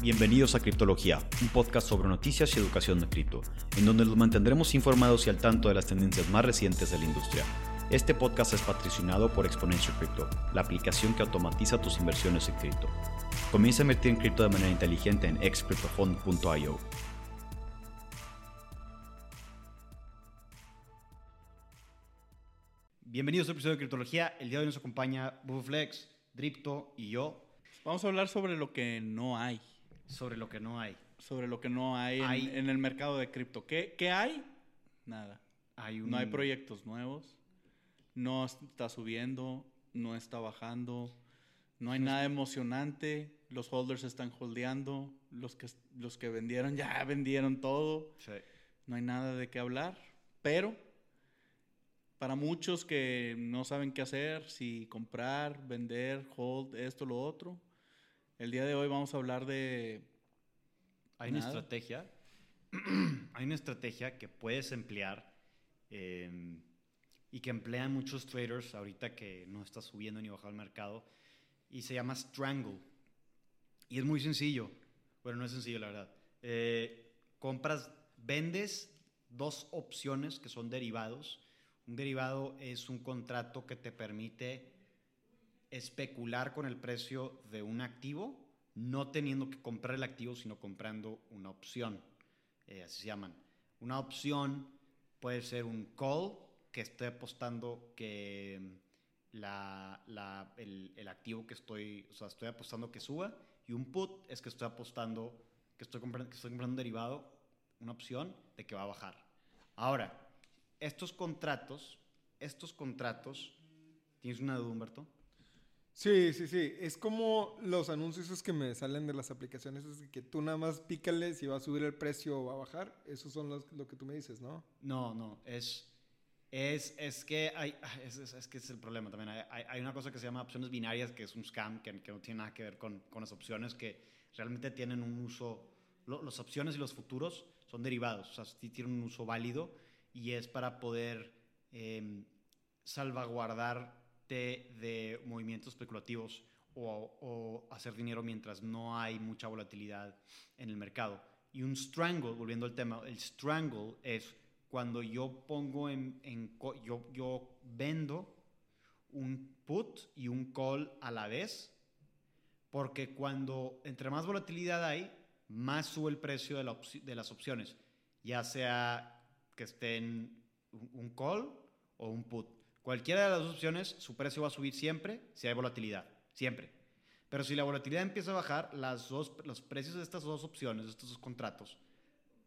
Bienvenidos a Criptología, un podcast sobre noticias y educación de cripto, en donde los mantendremos informados y al tanto de las tendencias más recientes de la industria. Este podcast es patrocinado por Exponential Crypto, la aplicación que automatiza tus inversiones en cripto. Comienza a invertir en cripto de manera inteligente en excryptofund.io. Bienvenidos a un episodio de Criptología. El día de hoy nos acompaña Buflex, Dripto y yo Vamos a hablar sobre lo que no hay. Sobre lo que no hay. Sobre lo que no hay, en- Hay- En, el mercado de cripto. ¿Qué, qué hay? Nada. Hay un- No hay proyectos nuevos. No está subiendo. No está bajando. No hay nada emocionante. Los holders están holdeando. Los que, los que vendieron ya vendieron todo. Sí. No hay nada de qué hablar. Pero para muchos que no saben qué hacer, si comprar, vender, hold, esto, lo otro, el día de hoy vamos a hablar de Hay una estrategia. hay una estrategia que puedes emplear eh, y que emplean muchos traders ahorita que no está subiendo ni bajando el mercado y se llama Strangle. Y es muy sencillo. Bueno, no es sencillo, la verdad. Eh, compras, vendes dos opciones que son derivados. Un derivado es un contrato que te permite especular con el precio de un activo, no teniendo que comprar el activo, sino comprando una opción. Eh, así se llaman. Una opción puede ser un call, que esté apostando que mm, la, la- el, el activo que estoy, o sea, estoy apostando que suba, y un put es que estoy apostando, que estoy comprando, que estoy comprando un derivado, una opción de que va a bajar. Ahora, estos contratos, estos contratos, ¿tienes una duda, Humberto? Sí, sí, sí. Es como los anuncios esos que me salen de las aplicaciones, es que tú nada más pícale si va a subir el precio o va a bajar. Esos son los, lo que tú me dices, ¿no? No, no, es, es, es que hay, es, es- es que es el problema también. Hay, hay- hay una cosa que se llama opciones binarias, que es un scam, que, que no tiene nada que ver con, con las opciones, que realmente tienen un uso, lo- las opciones y los futuros son derivados, o sea, sí tienen un uso válido y es para poder eh, salvaguardarte de movimientos especulativos o, o hacer dinero mientras no hay mucha volatilidad en el mercado. Y un strangle, volviendo al tema, el strangle es cuando yo pongo en, en yo, yo vendo un put y un call a la vez, porque cuando entre más volatilidad hay, más sube el precio de, la de las opciones, ya sea que estén un, un call o un put. Cualquiera de las dos opciones, su precio va a subir siempre si hay volatilidad, siempre. Pero si la volatilidad empieza a bajar, las dos, los precios de estas dos opciones, de estos dos contratos,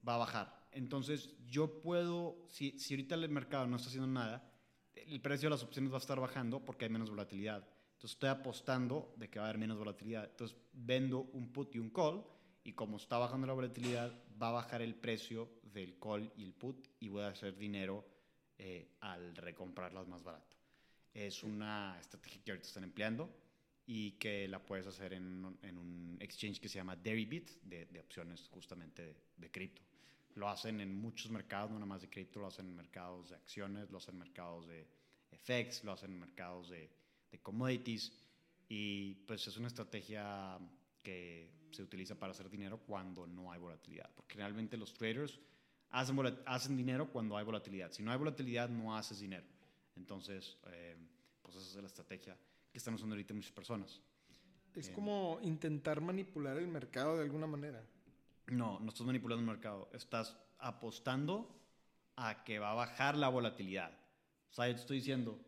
va a bajar. Entonces, yo puedo, si, si ahorita el mercado no está haciendo nada, el precio de las opciones va a estar bajando porque hay menos volatilidad. Entonces, estoy apostando de que va a haber menos volatilidad. Entonces, vendo un put y un call y como está bajando la volatilidad, va a bajar el precio del call y el put y voy a hacer dinero eh, al recomprarlas más barato. Es una estrategia que ahorita están empleando y que la puedes hacer en, un- exchange que se llama Deribit de, de opciones justamente de, de cripto. Lo hacen en muchos mercados, no nada más de cripto, lo hacen en mercados de acciones, lo hacen en mercados de FX, lo hacen en mercados de, de commodities y pues es una estrategia que se utiliza para hacer dinero cuando no hay volatilidad, porque realmente los traders hacen, hacen dinero cuando hay volatilidad. Si no hay volatilidad, no haces dinero. Entonces, eh, pues esa es la estrategia que están usando ahorita muchas personas. Es Bien. como intentar manipular el mercado de alguna manera. No, no estás manipulando el mercado. Estás apostando a que va a bajar la volatilidad. O sea, yo te estoy diciendo,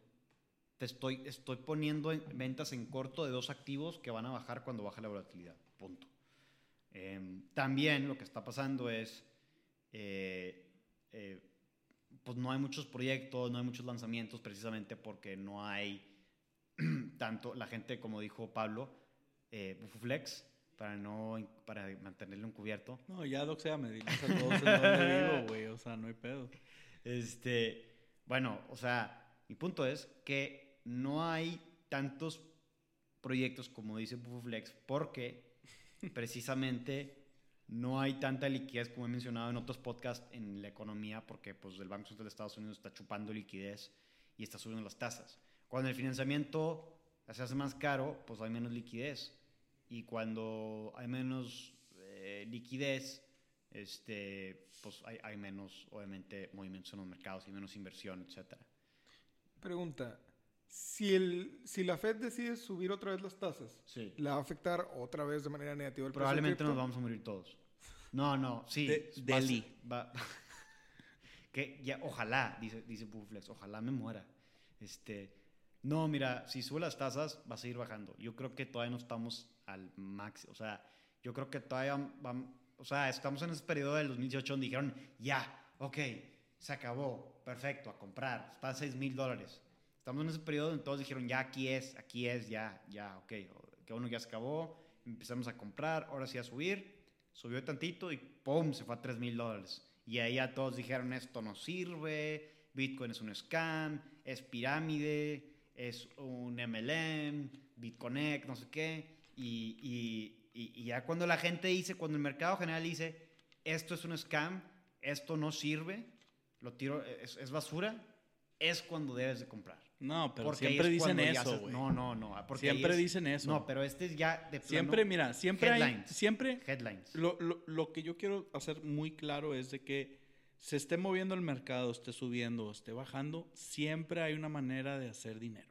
te estoy, estoy poniendo en ventas en corto de dos activos que van a bajar cuando baje la volatilidad. Punto. Em, también lo que está pasando es, eh, eh, pues no hay muchos proyectos, no hay muchos lanzamientos precisamente porque no hay tanto, la gente, como dijo Pablo, eh, Bufuflex, para, no, para mantenerlo encubierto, No, ya Doxea me dices a todos en dónde vivo, güey. O sea, no hay pedo. Este, bueno, o sea, mi punto es que no hay tantos proyectos como dice Bufuflex porque precisamente no hay tanta liquidez como he mencionado en otros podcasts en la economía porque pues el Banco Central de Estados Unidos está chupando liquidez y está subiendo las tasas. Cuando el financiamiento se hace más caro, pues hay menos liquidez y cuando hay menos eh, liquidez, este, pues hay, menos, obviamente, movimientos en los mercados y menos inversión, etcétera. Pregunta. Si, el, si la Fed decide subir otra vez las tasas, Sí. ¿le va a afectar otra vez de manera negativa el Probablemente nos vamos a morir todos. No, no, sí. De- Delhi. va- que ya, ojalá, dice, dice Buflex, ojalá me muera. Este, no, mira, si sube las tasas, va a seguir bajando. Yo creo que todavía no estamos al máximo. O sea, yo creo que todavía o sea, estamos en ese periodo del 2018 donde dijeron, ya, ok, se acabó, perfecto, a comprar, está a 6 mil dólares. Estamos en ese periodo donde todos dijeron, ya, aquí es, aquí es, ya, ya, ok, que uno ya se acabó, empezamos a comprar, ahora sí a subir, subió tantito y ¡pum! se fue a 3 mil dólares. Y ahí ya todos dijeron, esto no sirve, Bitcoin es un scam, es pirámide, es un MLM, BitConnect, no sé qué. Y, y- y- y ya cuando la gente dice, cuando el mercado general dice, esto es un scam, esto no sirve, lo tiro, es, es basura, es cuando debes de comprar. No, pero Porque siempre dicen eso, güey. No, no, no. Siempre es- dicen eso. No, pero este es ya de plano Siempre, mira, siempre hay, Headlines. siempre headlines. Lo, lo- lo que yo quiero hacer muy claro es de que se esté moviendo el mercado, esté subiendo o esté bajando, siempre hay una manera de hacer dinero.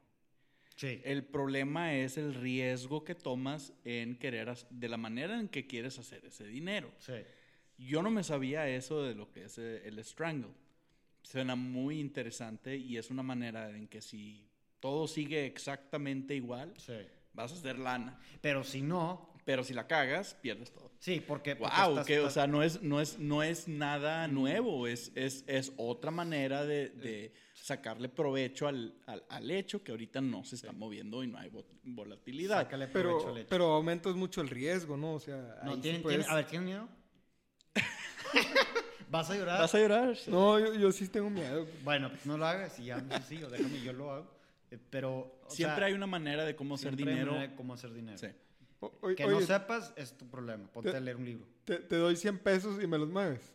Sí. El problema es el riesgo que tomas en querer, de la manera en que quieres hacer ese dinero. sí. Yo no me sabía eso de lo que es eh, el strangle. Suena muy interesante y es una manera en que si todo sigue exactamente igual, Sí. vas a hacer lana. Pero si no, Pero si la cagas, pierdes todo. sí, porque... porque Wow, estás- que, o sea, no es, no es, no es nada nuevo, es, es, es otra manera de, de sacarle provecho al, al, al hecho que ahorita no se está moviendo y no hay vo- volatilidad. sácale provecho Pero, al hecho. pero aumentas mucho el riesgo, ¿no? O sea, No, sí ¿tienen- puedes- tienen- a ver, ¿tienen miedo? ¿Vas a llorar? ¿Vas a llorar? No, yo, yo sí tengo miedo. Bueno, pues no lo hagas y ya no sé si, o déjame, yo lo hago. Eh, pero... o Siempre sea, hay una manera de cómo hacer siempre hay dinero. manera de cómo hacer dinero. Sí. O- oye, Que no oye, sepas es tu problema. Ponte Te- a leer un libro. te, te doy 100 pesos y me los mueves.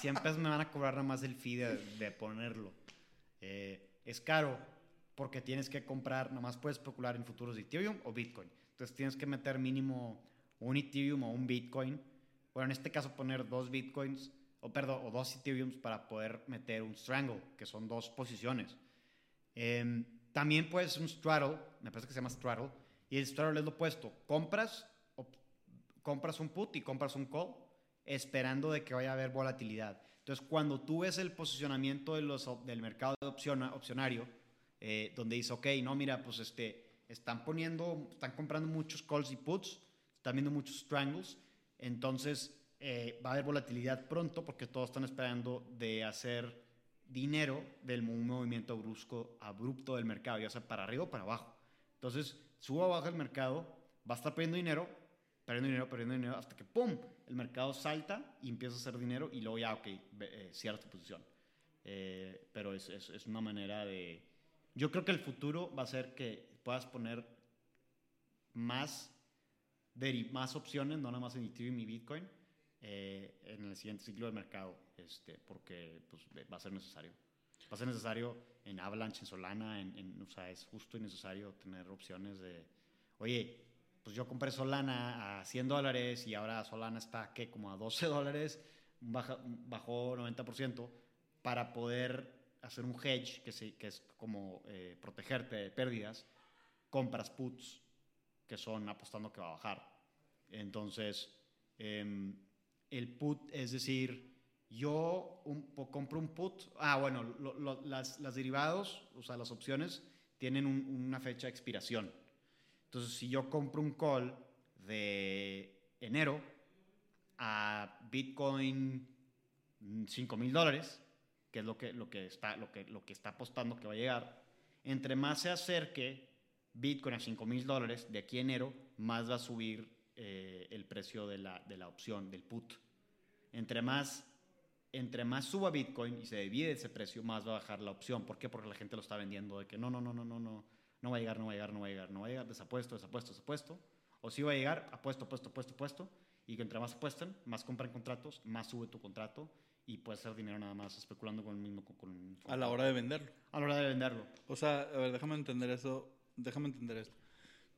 Siempre me van a cobrar nada más el fee de, de ponerlo. Eh, es caro porque tienes que comprar, nada más puedes especular en futuros de Ethereum o Bitcoin. Entonces tienes que meter mínimo un Ethereum o un Bitcoin. Bueno, en este caso poner dos Bitcoins, o perdón, o dos Ethereums para poder meter un Strangle, que son dos posiciones. Em, también puedes un straddle, me parece que se llama straddle, y el straddle es lo opuesto. Compras, op- compras un put y compras un call, esperando de que vaya a haber volatilidad. Entonces, cuando tú ves el posicionamiento de los, del mercado de opciona- opcionario, eh, donde dice, ok, no, mira, pues este, están poniendo, están comprando muchos calls y puts, están viendo muchos strangles, entonces eh, va a haber volatilidad pronto porque todos están esperando de hacer dinero del un movimiento brusco, abrupto del mercado, ya sea para arriba o para abajo. Entonces, suba o baja el mercado, va a estar perdiendo dinero, perdiendo dinero, perdiendo dinero, hasta que ¡pum! El mercado salta y empieza a hacer dinero y luego ya, ok, eh, cierra tu posición. Eh, pero es, es, es una manera de... Yo creo que el futuro va a ser que puedas poner más, más opciones, no nada más en Ethereum y Bitcoin, eh, en el siguiente ciclo del mercado, este, porque pues, va a ser necesario. Va a ser necesario en Avalanche, en Solana, en, en- o sea, es justo y necesario tener opciones de, oye, pues yo compré Solana a 100 dólares y ahora Solana está, ¿qué? Como a 12 dólares, baja- bajó 90% para poder hacer un hedge, que, se- que es como eh, protegerte de pérdidas, compras puts, que son apostando que va a bajar. Entonces, em, el put, es decir, yo un, compro un put, ah, bueno, lo- lo- las, las derivados, o sea, las opciones, tienen un- una fecha de expiración. Entonces, si yo compro un call de enero a Bitcoin 5 mil dólares, que es lo que, lo, que está, lo, que, lo que está apostando que va a llegar, entre más se acerque Bitcoin a 5 mil dólares de aquí a enero, más va a subir eh, el precio de la, de la opción, del put. Entre más, entre más suba Bitcoin y se divide ese precio, más va a bajar la opción. ¿Por qué? Porque la gente lo está vendiendo de que no, no, no, no, no, no, no va a llegar, no va a llegar, no va a llegar, no va a llegar, desapuesto, desapuesto, desapuesto. O si va a llegar, apuesto, apuesto, apuesto, apuesto. Y que entre más apuestan, más compran contratos, más sube tu contrato y puedes hacer dinero nada más especulando con el mismo. Con, con- A la hora de venderlo. a la hora de venderlo. O sea, a ver, déjame entender eso. Déjame entender esto.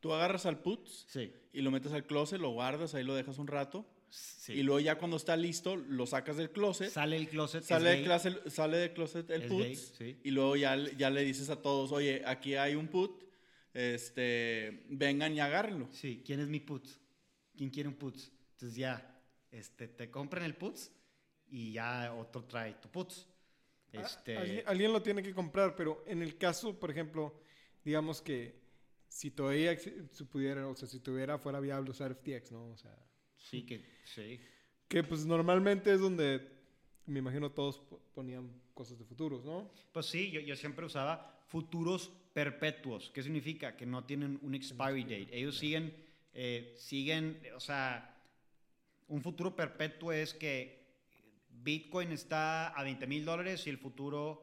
Tú agarras al puts Sí. y lo metes al closet, lo guardas, ahí lo dejas un rato. Sí. Y luego ya cuando está listo, lo sacas del closet. sale el closet. Sale de, gay. clase, sale de closet el put sí. y luego ya, ya le dices a todos, oye, aquí hay un put, este, vengan y agárrenlo. Sí, ¿quién es mi putz? ¿Quién quiere un putz? Entonces ya, este, te compran el putz y ya otro trae tu putz. A- Este, alguien, alguien lo tiene que comprar, pero en el caso, por ejemplo, digamos que si todavía se pudiera, o sea, si tuviera fuera viable usar FTX, ¿no? O sea, sí que, sí. que pues normalmente es donde me imagino todos po- ponían cosas de futuros, ¿no? Pues sí, yo, yo siempre usaba futuros perpetuos. ¿Qué significa? Que no tienen un expiry date. Ellos siguen, eh, siguen, o sea, un futuro perpetuo es que Bitcoin está a 20 mil dólares y el futuro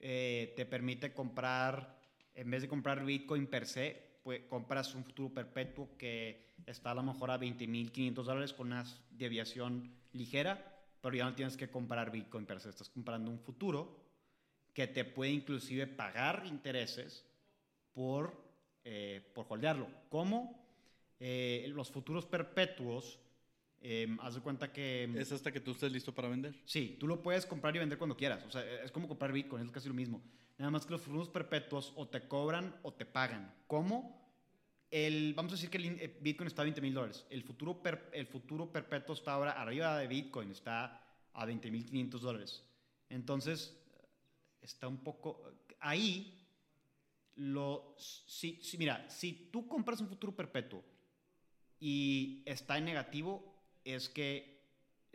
eh, te permite comprar, en vez de comprar Bitcoin per se, pues compras un futuro perpetuo que está a lo mejor a 20 mil 500 dólares con una deviación ligera, pero ya no tienes que comprar Bitcoin per se, estás comprando un futuro que te puede inclusive pagar intereses por, eh, por holdearlo. ¿Cómo? Eh, los futuros perpetuos, eh, haz de cuenta que... Es hasta que tú estés listo para vender. Sí, tú lo puedes comprar y vender cuando quieras. O sea, es como comprar Bitcoin, es casi lo mismo. Nada más que los futuros perpetuos o te cobran o te pagan. ¿Cómo? El, vamos a decir que el eh, Bitcoin está a 20 mil dólares. El futuro, per- el futuro perpetuo está ahora arriba de Bitcoin, está a 20 mil 500 dólares. Entonces, está un poco... Ahí, lo, si, si- mira, si tú compras un futuro perpetuo y está en negativo, es que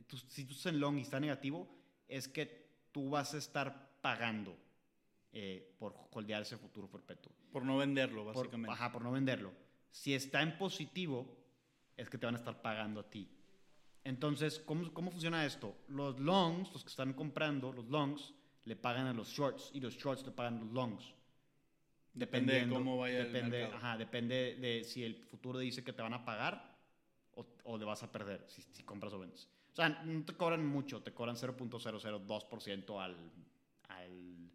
tú- si tú estás en long y está negativo, es que tú vas a estar pagando eh, por holdear ese futuro perpetuo. Por no venderlo, Por, básicamente. ajá, por no venderlo. Si está en positivo, es que te van a estar pagando a ti. Entonces, ¿cómo, cómo funciona esto? Los longs, los que están comprando, los longs, le pagan a los shorts y los shorts le pagan a los longs. Depende de cómo vaya el mercado. Ajá, depende de si el futuro dice que te van a pagar o, o le vas a perder si, si compras o vendes. O sea, no te cobran mucho, te cobran 0.002% al, al,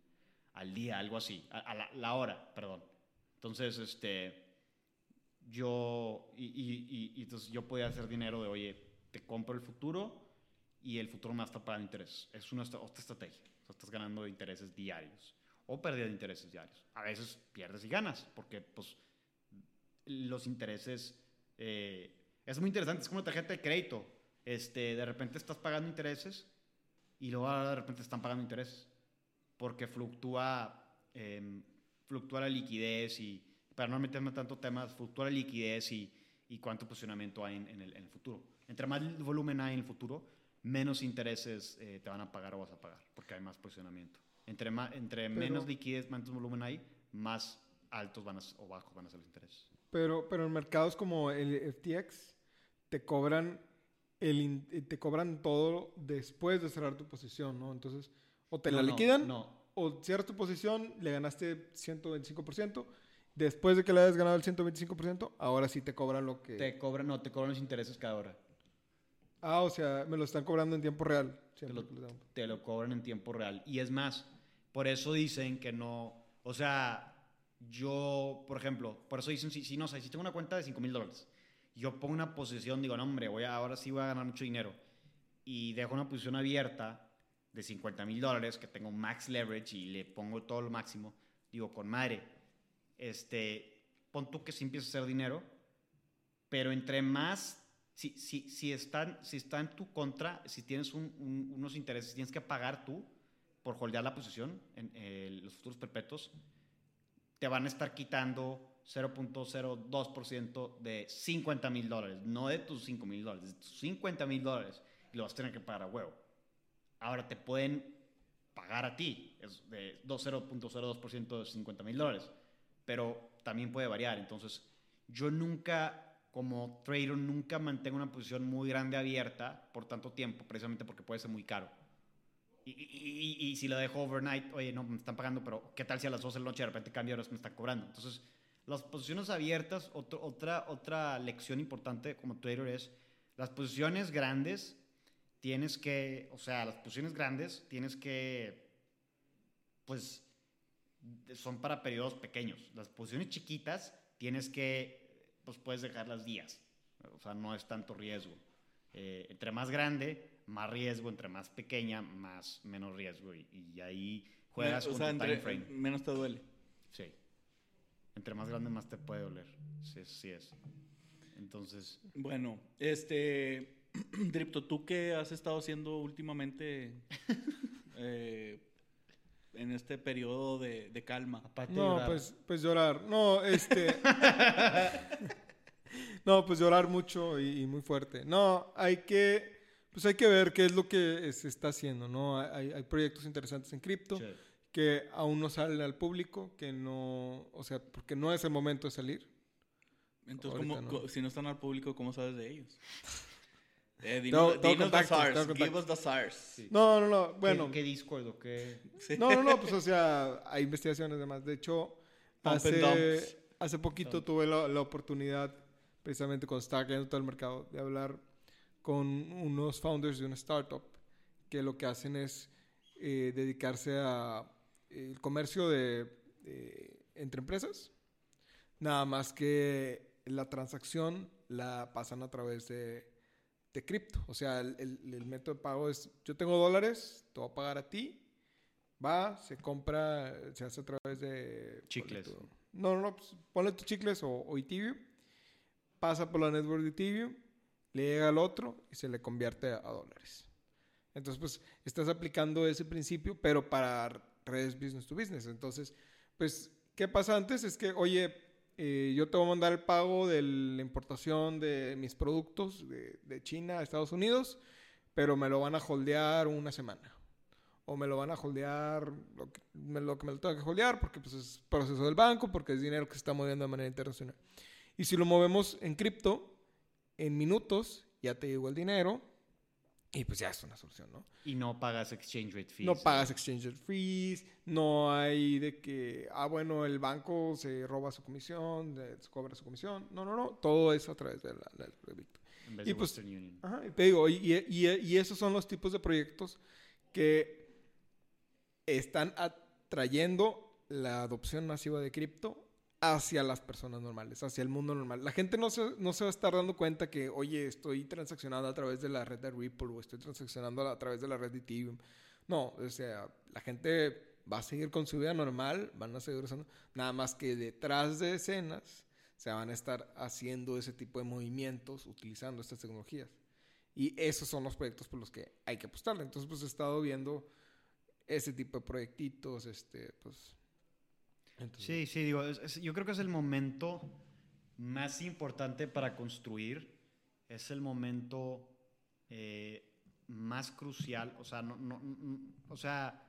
al día, algo así, a, a la, la hora, perdón. Entonces, este, yo, y, y- y- entonces yo podía hacer dinero de, oye, te compro el futuro y el futuro me estar pagando intereses. Es una otra estrategia. O sea, estás ganando intereses diarios o pérdida de intereses diarios. A veces pierdes y ganas porque, pues, los intereses eh, es muy interesante. Es como una tarjeta de crédito. Este, de repente estás pagando intereses y luego ahora de repente están pagando intereses porque fluctúa, em, fluctúa la liquidez y, para no meterme tanto temas, fluctúa la liquidez y, y cuánto posicionamiento hay en, en el, en el futuro. Entre más volumen hay en el futuro, menos intereses eh, te van a pagar o vas a pagar, porque hay más posicionamiento. Entre, más, entre Pero- menos liquidez, menos volumen hay, más altos van a, o bajos van a ser los intereses. Pero, pero en mercados como el FTX te cobran el eh, te cobran todo después de cerrar tu posición, ¿no? Entonces, o te No, la liquidan No, o cierras tu posición, le ganaste 125%, después de que le hayas ganado el 125%, ahora sí te cobran lo que te cobran, no, te cobran los intereses cada hora. Ah, o sea, me lo están cobrando en tiempo real. Te lo, te lo cobran en tiempo real. Y es más, por eso dicen que no, o sea, yo, por ejemplo, por eso dicen, si, si no, o sea, si tengo una cuenta de 5 mil dólares, yo pongo una posición, digo, no, hombre, voy a, ahora sí voy a ganar mucho dinero, y dejo una posición abierta de 50 mil dólares, que tengo max leverage y le pongo todo lo máximo, digo, con madre, este, pon tú que sí empieza a hacer dinero, pero entre más, si, si, si, están, si está en tu contra, si tienes un- un- unos intereses, tienes que pagar tú por holdear la posición en eh, los futuros perpetuos, te van a estar quitando 0.02% de 50 mil dólares, no de tus 5 mil dólares, de tus 50 mil dólares, y lo vas a tener que pagar a huevo. Ahora te pueden pagar a ti, es de 2 0.02% de 50 mil dólares, pero también puede variar. Entonces, yo nunca, como trader, nunca mantengo una posición muy grande abierta por tanto tiempo, precisamente porque puede ser muy caro. Y, y- y- y si lo dejo overnight, oye, no, me están pagando, pero ¿qué tal si a las 12 de la noche de repente cambia horas me están cobrando? Entonces, las posiciones abiertas, otro- otra, otra lección importante como trader es, las posiciones grandes tienes que, o sea, las posiciones grandes tienes que, pues, son para periodos pequeños. Las posiciones chiquitas tienes que pues puedes dejarlas días. O sea, no es tanto riesgo. Eh, entre más grande, más riesgo. Entre más pequeña, más menos riesgo. Y, y ahí juegas o con tu time frame. menos te duele. Sí. Entre más grande, más te puede doler. Sí, sí es. Entonces, Bueno, este, Dripto, ¿tú qué has estado haciendo últimamente eh, en este periodo de, de calma? aparte de No, llorar, pues, pues llorar. No, este. no, pues llorar mucho y, y muy fuerte. No, hay que. Pues hay que ver qué es lo que se está haciendo, ¿no? Hay, hay proyectos interesantes en cripto sí. Que aún no salen al público, que no. O sea, porque no es el momento de salir. Entonces, ¿cómo- no. si no están al público, ¿cómo sabes de ellos? Eh, dinos tengo dinos the SARS, give us the SARS. No, no, no. ¿Qué- Bueno. ¿Qué, Discord o qué? Sí. No, no, no, pues o sea, hay investigaciones demás. De hecho, Pump hace, hace poquito Dump. tuve la, la oportunidad, precisamente cuando estaba cayendo todo el mercado, de hablar con unos founders de una startup que lo que hacen es eh, dedicarse a el comercio de, de- entre empresas. Nada más que la transacción la pasan a través de, de cripto. O sea, el, el- el método de pago es, yo tengo dólares, te voy a pagar a ti, va, se compra, se hace a través de... Chicles. tu- no, no, no, pues, ponle tus chicles o, o Ethereum, pasa por la network de Ethereum, le llega al otro y se le convierte a, a dólares. Entonces, pues, estás aplicando ese principio, pero para redes business to business. Entonces, pues, ¿qué pasa antes? Es que, oye, eh, yo te voy a mandar el pago de la importación de mis productos de, de China a Estados Unidos, pero me lo van a holdear una semana. O me lo van a holdear, lo que me lo, que me lo que holdear, porque pues, es proceso del banco, porque es dinero que se está moviendo de manera internacional. Y si lo movemos en cripto, en minutos ya te llegó el dinero y pues ya es una solución, ¿no? Y no pagas exchange rate fees. No pagas exchange rate fees, no hay de que, ah, bueno, el banco se roba su comisión, se cobra su comisión. No, no, no, todo es a través de la, del proyecto. En vez y de pues- Western Union. Ajá, y te digo, y- y esos son los tipos de proyectos que están atrayendo la adopción masiva de cripto hacia las personas normales, hacia el mundo normal. La gente no se, no va a estar dando cuenta que, oye, estoy transaccionando a través de la red de Ripple o estoy transaccionando a través de la red de Ethereum. No, o sea, la gente va a seguir con su vida normal, van a seguir usando, nada más que detrás de escenas se van a estar haciendo ese tipo de movimientos utilizando estas tecnologías. Y esos son los proyectos por los que hay que apostarle. Entonces, pues he estado viendo ese tipo de proyectitos, este, pues... entonces- Sí, sí, digo, es- es- yo creo que es el momento más importante para construir. Es el momento eh, más crucial. O sea, no, no- no- o sea,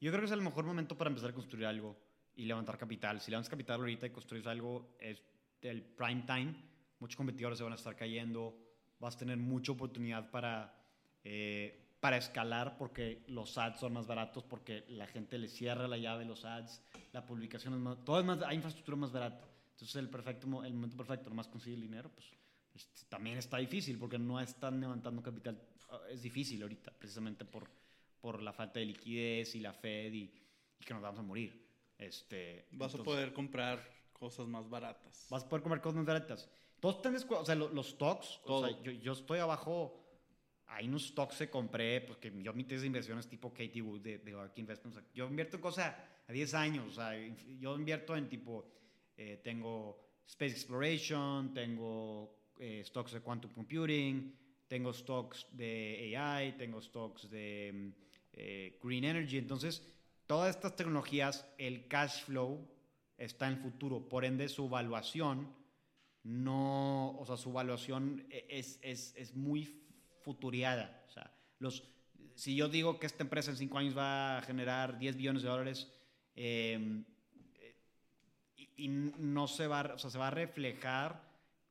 yo creo que es el mejor momento para empezar a construir algo y levantar capital. Si levantas capital ahorita y construyes algo, es el prime time. Muchos competidores se van a estar cayendo. Vas a tener mucha oportunidad para, eh, para escalar porque los ads son más baratos, porque la gente le cierra la llave los ads, la publicación es más, todo es más, hay infraestructura más barata. Entonces el perfecto, el momento perfecto, nomás conseguir el dinero, pues este, también está difícil porque no están levantando capital. Ah, Es difícil ahorita, precisamente por, por la falta de liquidez y la Fed y, y que nos vamos a morir. Este, Vas a entonces- poder comprar cosas más baratas. Vas a poder comer cosas más baratas. Todos descu- o sea, lo- los, stocks, o sea, yo, yo estoy abajo, unos stocks que compré, porque yo mi tesis de inversiones tipo Katie Wood de, de Ark Investments. o sea, yo invierto en cosas a 10 años, o sea, yo invierto en tipo, eh, tengo Space Exploration, tengo eh, stocks de Quantum Computing, tengo stocks de AI, tengo stocks de mm, eh, Green Energy, entonces todas estas tecnologías, el cash flow está en el futuro, por ende su valuación no, o sea, su valuación e- es, es, es muy futuriada. O sea, los, si yo digo que esta empresa en cinco años va a generar 10 billones de dólares eh, y, y no se va, o sea, se va a reflejar,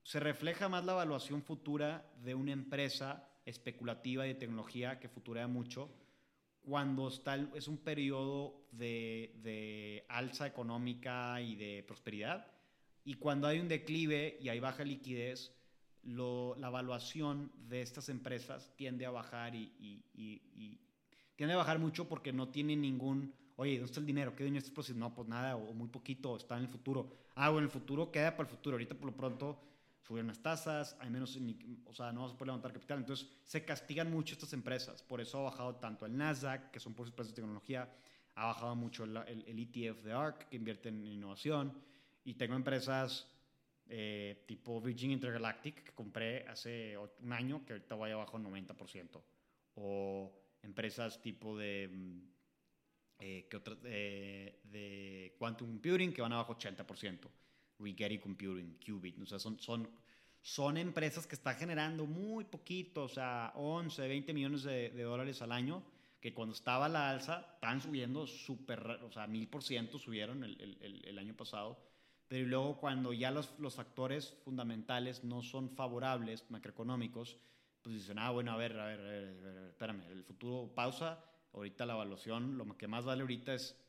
se refleja más la evaluación futura de una empresa especulativa de tecnología que futurea mucho cuando está es un periodo de, de alza económica y de prosperidad y cuando hay un declive y hay baja liquidez, lo- la evaluación de estas empresas tiende a bajar y, y- y- y tiende a bajar mucho porque no tiene ningún, oye, ¿dónde está el dinero? ¿Qué dinero está No, pues nada, o muy poquito, está en el futuro. Ah, bueno, el futuro queda para el futuro. Ahorita por lo pronto subieron las tasas, hay menos, o sea, no vas a poder levantar capital. Entonces, se castigan mucho estas empresas. Por eso ha bajado tanto el Nasdaq, que son por empresas de tecnología, ha bajado mucho el, el, ETF de ARK, que invierte en innovación. Y tengo empresas eh, tipo Virgin Intergalactic, que compré hace un año, que ahorita vaya abajo 90%. O empresas tipo de, mm, eh, que otra, de, de Quantum Computing, que van abajo 80%. Rigetti Computing, Qubit. O sea, son, son, son empresas que están generando muy poquito, o sea, 11, 20 millones de, dólares al año, que cuando estaba la alza, están subiendo súper, o sea, mil por ciento subieron el, el, el, año pasado. Pero luego cuando ya los, los factores fundamentales no son favorables, macroeconómicos, pues dicen, ah, bueno, a ver, a ver, a ver, a ver espérame, el futuro pausa, ahorita la evaluación, lo que más vale ahorita es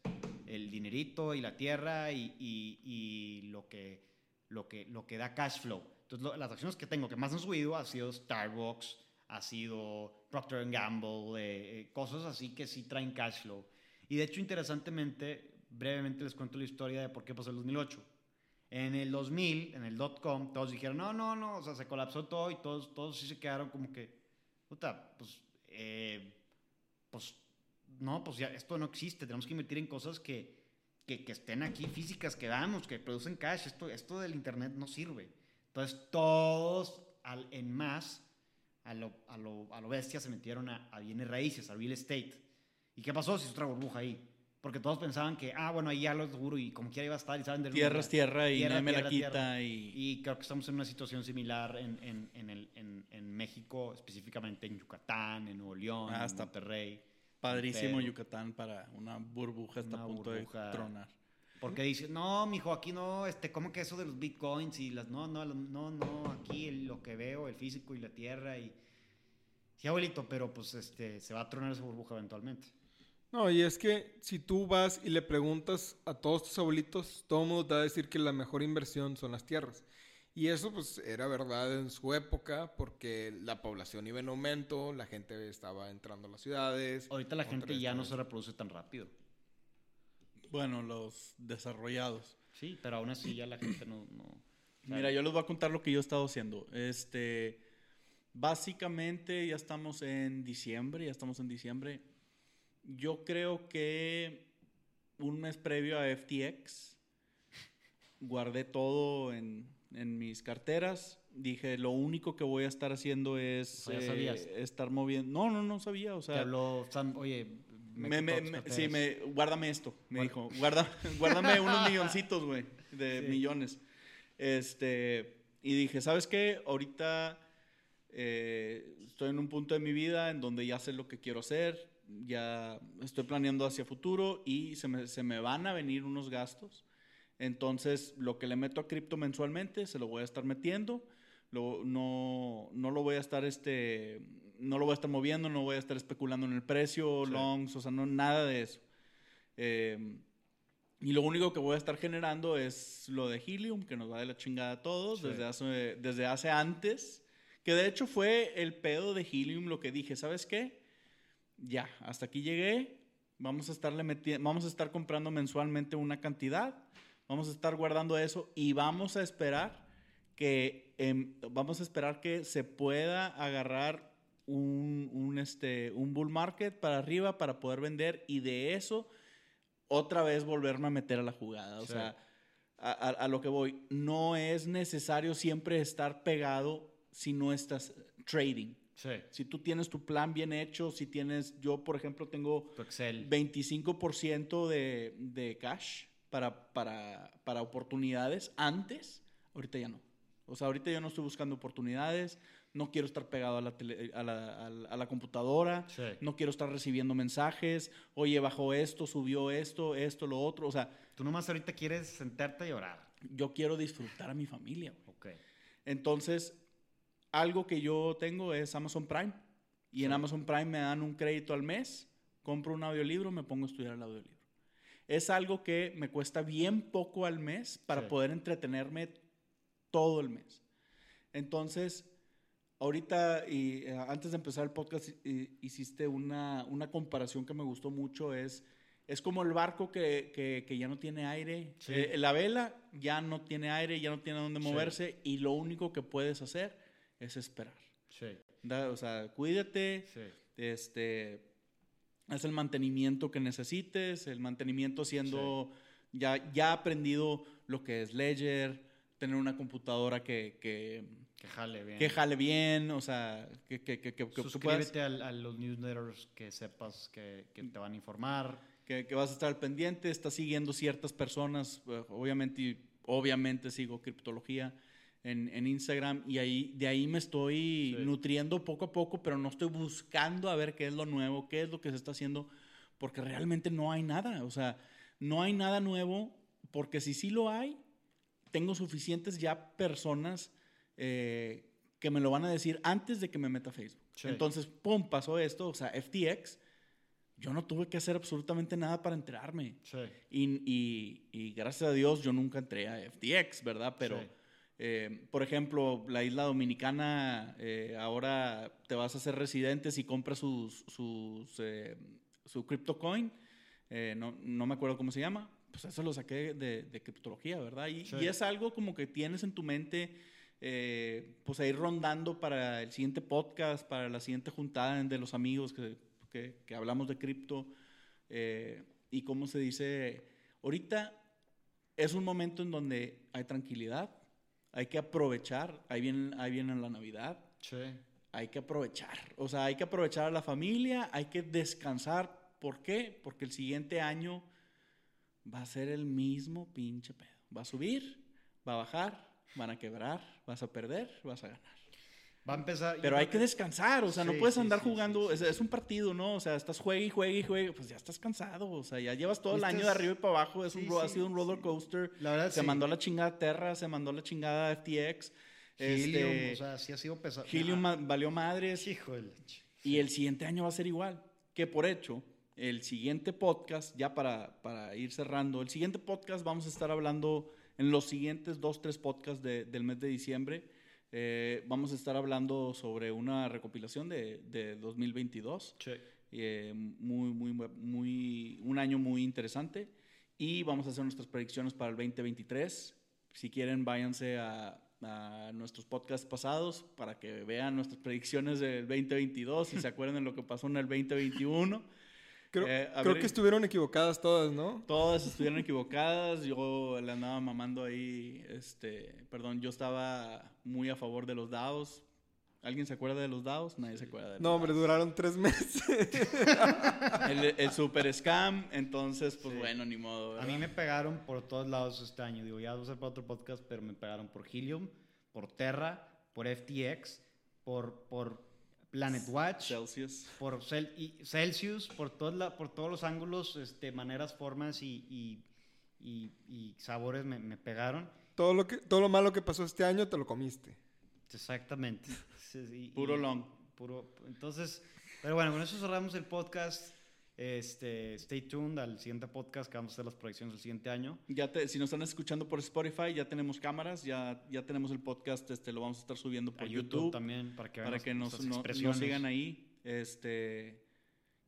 el dinerito y la tierra y, y, lo, que, lo, que, lo que da cash flow. Entonces, las acciones que tengo que más han subido ha sido Starbucks, ha sido Procter Gamble, eh, eh, cosas así que sí traen cash flow. Y de hecho, interesantemente, brevemente les cuento la historia de por qué pasó el 2008. En el 2000, en el dot-com, todos dijeron, no, no, no, o sea, se colapsó todo y todos, todos sí se quedaron como que, puta, pues, eh, pues no, pues ya esto no existe, tenemos que invertir en cosas que, que, que estén aquí físicas, que damos, que producen cash, esto, esto del Internet no sirve. Entonces todos al, en más, a lo, a, lo, a lo bestia, se metieron a, a bienes raíces, a real estate. ¿Y qué pasó? Si es otra burbuja ahí. Porque todos pensaban que, ah, bueno, ahí ya lo seguro y como quiera iba a estar y saben de Tierra es tierra y tierra, me la quita. Y... y... creo que estamos en una situación similar en, en, en, el, en, México, específicamente en Yucatán, en Nuevo León, ah, en Monterrey. Padrísimo Yucatán para una burbuja está a punto de tronar. Porque dice, no, mijo, aquí no, este, ¿cómo que eso de los bitcoins y las, no, no, no, no, aquí lo que veo, el físico y la tierra y, sí, abuelito, pero pues, este, se va a tronar esa burbuja eventualmente. No, y es que si tú vas y le preguntas a todos tus abuelitos, todo el mundo te va a decir que la mejor inversión son las tierras. Y eso pues era verdad en su época porque la población iba en aumento, la gente estaba entrando a las ciudades. Ahorita la gente ya no se reproduce tan rápido. Bueno, los desarrollados. Sí, pero aún así ya la gente no... Mira, yo les voy a contar lo que yo he estado haciendo. Este, básicamente ya estamos en diciembre, ya estamos en diciembre. Yo creo que un mes previo a FTX guardé todo en en mis carteras. Dije, lo único que voy a estar haciendo es eh, estar moviendo. No, no, no sabía. O sea, Te habló oye, me, me, sí, me, guárdame esto, me dijo. Guarda, guárdame unos milloncitos, güey, de millones. Este, y dije, ¿sabes qué? Ahorita eh, estoy en un punto de mi vida en donde ya sé lo que quiero hacer, ya estoy planeando hacia futuro y se me, se me van a venir unos gastos entonces, lo que le meto a cripto mensualmente, se lo voy a estar metiendo. no, no lo voy a estar este, no lo voy a estar moviendo, no voy a estar especulando en el precio, longs, o sea, no, nada de eso. Em, y lo único que voy a estar generando es lo de Helium, que nos va de la chingada a todos desde, hace, desde hace antes. Que de hecho fue el pedo de Helium lo que dije, ¿sabes qué? Ya, hasta aquí llegué. Vamos a, estarle vamos a estar comprando mensualmente una cantidad Vamos a estar guardando eso y vamos a esperar que, em, vamos a esperar que se pueda agarrar un, un, este, un bull market para arriba para poder vender y de eso otra vez volverme a meter a la jugada. O sea, a, a, lo que voy, no es necesario siempre estar pegado si no estás trading. Sí. Si tú tienes tu plan bien hecho, si tienes, yo por ejemplo tengo 25% de, de cash para, para, para oportunidades antes, ahorita ya no. O sea, ahorita yo no estoy buscando oportunidades, no quiero estar pegado a la, a la, a la computadora, no quiero estar recibiendo mensajes, oye, bajó esto, subió esto, esto, lo otro, o sea... Tú nomás ahorita quieres sentarte y llorar. Yo quiero disfrutar a mi familia. Ok. Entonces, algo que yo tengo es Amazon Prime. Y en Amazon Prime me dan un crédito al mes, compro un audiolibro, me pongo a estudiar el audiolibro es algo que me cuesta bien poco al mes para poder entretenerme todo el mes. Entonces, ahorita y eh, antes de empezar el podcast hiciste una, una, comparación que me gustó mucho, es es como el barco que, que- que ya no tiene aire. Sí. Eh, la vela ya no tiene aire, ya no tiene dónde moverse y lo único que puedes hacer es esperar. Sí, Da- O sea, cuídate, sí. este, haz el mantenimiento que necesites, el mantenimiento siendo, ya, ya aprendido lo que es Ledger, tener una computadora que, que, Que jale bien. que jale bien, o sea, que, que, que, que- que puedas- Suscríbete a, los newsletters que sepas que, que te van a informar. que, vas a estar al pendiente, estás siguiendo ciertas personas, eh, obviamente, obviamente sigo criptología en, en Instagram y ahí, de ahí me estoy Sí. nutriendo poco a poco, pero no estoy buscando a ver qué es lo nuevo, qué es lo que se está haciendo, porque realmente no hay nada, o sea, no hay nada nuevo, porque si sí lo hay, tengo suficientes ya personas eh, que me lo van a decir antes de que me meta a Facebook. Sí. Entonces, pum, pasó esto, o sea, FTX, yo no tuve que hacer absolutamente nada para enterarme. Sí. Y, y- y gracias a Dios yo nunca entré a FTX, ¿verdad? Pero, Sí. Eh, por ejemplo, la isla dominicana, eh, ahora te vas a hacer residente si compras sus, sus, eh, su CryptoCoin, eh, no, no me acuerdo cómo se llama, pues eso lo saqué de, de criptología, ¿verdad? Y, Sí. y es algo como que tienes en tu mente, eh, pues a ir rondando para el siguiente podcast, para la siguiente juntada de los amigos que, que- que hablamos de cripto. eh, y cómo se dice, ahorita es un momento en donde hay tranquilidad, hay que aprovechar, ahí viene, ahí viene la Navidad, Sí. hay que aprovechar, o sea, hay que aprovechar a la familia, hay que descansar. ¿Por qué? Porque el siguiente año va a ser el mismo pinche pedo. Va a subir, va a bajar, van a quebrar, vas a perder, vas a ganar. Va a empezar. Pero hay que descansar, o sea, no Sí, puedes sí, andar sí, jugando, sí, sí, es, es un partido, ¿no? O sea, estás juegue y juegue y juegue, pues ya estás cansado, o sea, ya llevas todo el año de arriba y para abajo, es un, ha sido un roller coaster. La verdad, Se mandó la chingada Terra, se mandó la chingada FTX. Helium, este, o sea, sí ha sido pesado. Helium valió madres. Hijo de Y el siguiente año va a ser igual. Que por hecho, el siguiente podcast, ya para, para ir cerrando, el siguiente podcast vamos a estar hablando en los siguientes dos, tres podcasts de- del mes de diciembre. Eh, vamos a estar hablando sobre una recopilación de, de 2022. Sí. eh, muy, muy, muy, un año muy interesante. Y vamos a hacer nuestras predicciones para el 2023. Si quieren, váyanse a, a nuestros podcasts pasados para que vean nuestras predicciones del 2022 y se acuerden de lo que pasó en el 2021. Creo, Eh, a creo ver- que estuvieron equivocadas todas, ¿no? Todas estuvieron equivocadas. Yo le andaba mamando ahí. Este, perdón, yo estaba muy a favor de los dados. ¿Alguien se acuerda de los dados? Nadie se acuerda de los No, hombre, dados. duraron tres meses. El, el super scam. Entonces, pues Sí. bueno, ni modo. A mí me pegaron por todos lados este año. Digo, ya voy a hacer para otro podcast, pero me pegaron por Helium, por Terra, por FTX, por, por Planet Watch, Celsius. por Cel- y Celsius, por, todos la- por todos los ángulos, este, maneras, formas y, y, y- y sabores me, me pegaron. todo, lo que, todo lo malo que pasó este año te lo comiste. Exactamente. Sí, sí, y- Puro long. Puro, entonces, pero bueno, con eso cerramos el podcast. Este, stay tuned al siguiente podcast que vamos a hacer las proyecciones del siguiente año. Ya te- si nos están escuchando por Spotify, ya tenemos cámaras, ya, ya tenemos el podcast, este, lo vamos a estar subiendo por a YouTube, YouTube, también para que para que nos, no- nos sigan ahí. Este,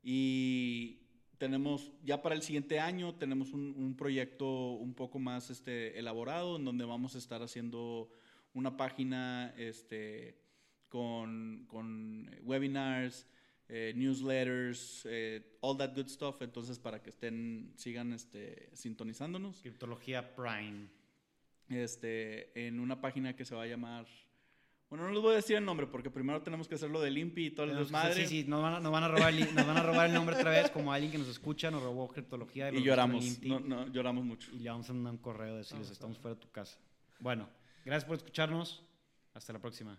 y tenemos, ya para el siguiente año, tenemos un, un proyecto un poco más este, elaborado, en donde vamos a estar haciendo una página este, con, con webinars, eh, newsletters, eh, all that good stuff. Entonces, para que estén, sigan este, sintonizándonos. Criptología Prime. Este, en una página que se va a llamar. Bueno, no les voy a decir el nombre porque primero tenemos que hacer lo del IMPI y todo el desmadre. Sí, sí, nos van, a, nos van a robar el, nos van a robar el nombre otra vez, como alguien que nos escucha, nos robó criptología. Y nos lloramos. No, no, lloramos mucho. Y le vamos a mandar un correo a decirles, estamos fuera de tu casa. Bueno, gracias por escucharnos. Hasta la próxima.